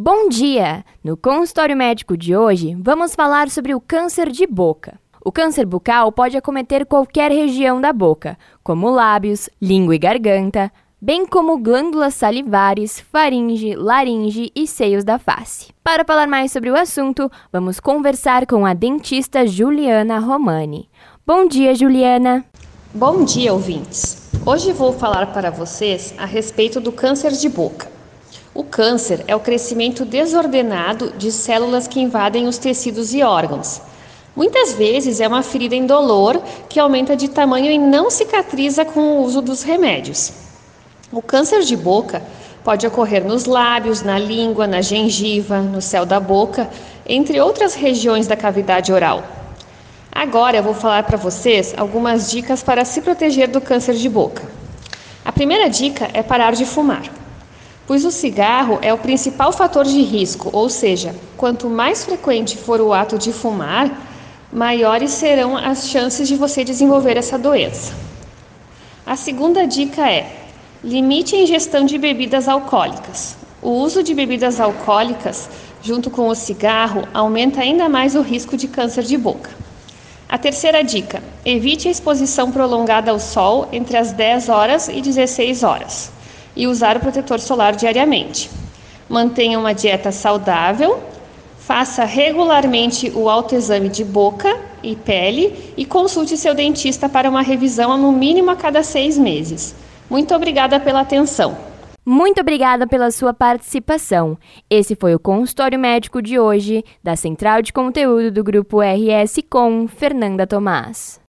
Bom dia! No consultório médico de hoje, vamos falar sobre o câncer de boca. O câncer bucal pode acometer qualquer região da boca, como lábios, língua e garganta, bem como glândulas salivares, faringe, laringe e seios da face. Para falar mais sobre o assunto, vamos conversar com a dentista Juliana Romani. Bom dia, Juliana! Bom dia, ouvintes! Hoje vou falar para vocês a respeito do câncer de boca. O câncer é o crescimento desordenado de células que invadem os tecidos e órgãos. Muitas vezes é uma ferida indolor que aumenta de tamanho e não cicatriza com o uso dos remédios. O câncer de boca pode ocorrer nos lábios, na língua, na gengiva, no céu da boca, entre outras regiões da cavidade oral. Agora eu vou falar para vocês algumas dicas para se proteger do câncer de boca. A primeira dica é parar de fumar pois o cigarro é o principal fator de risco, ou seja, quanto mais frequente for o ato de fumar, maiores serão as chances de você desenvolver essa doença. A segunda dica é: limite a ingestão de bebidas alcoólicas. O uso de bebidas alcoólicas, junto com o cigarro, aumenta ainda mais o risco de câncer de boca. A terceira dica: evite a exposição prolongada ao sol entre as 10 horas e 16 horas e usar o protetor solar diariamente. Mantenha uma dieta saudável, faça regularmente o autoexame de boca e pele e consulte seu dentista para uma revisão no mínimo a cada seis meses. Muito obrigada pela atenção. Muito obrigada pela sua participação. Esse foi o consultório médico de hoje, da Central de Conteúdo do Grupo RS com Fernanda Tomás.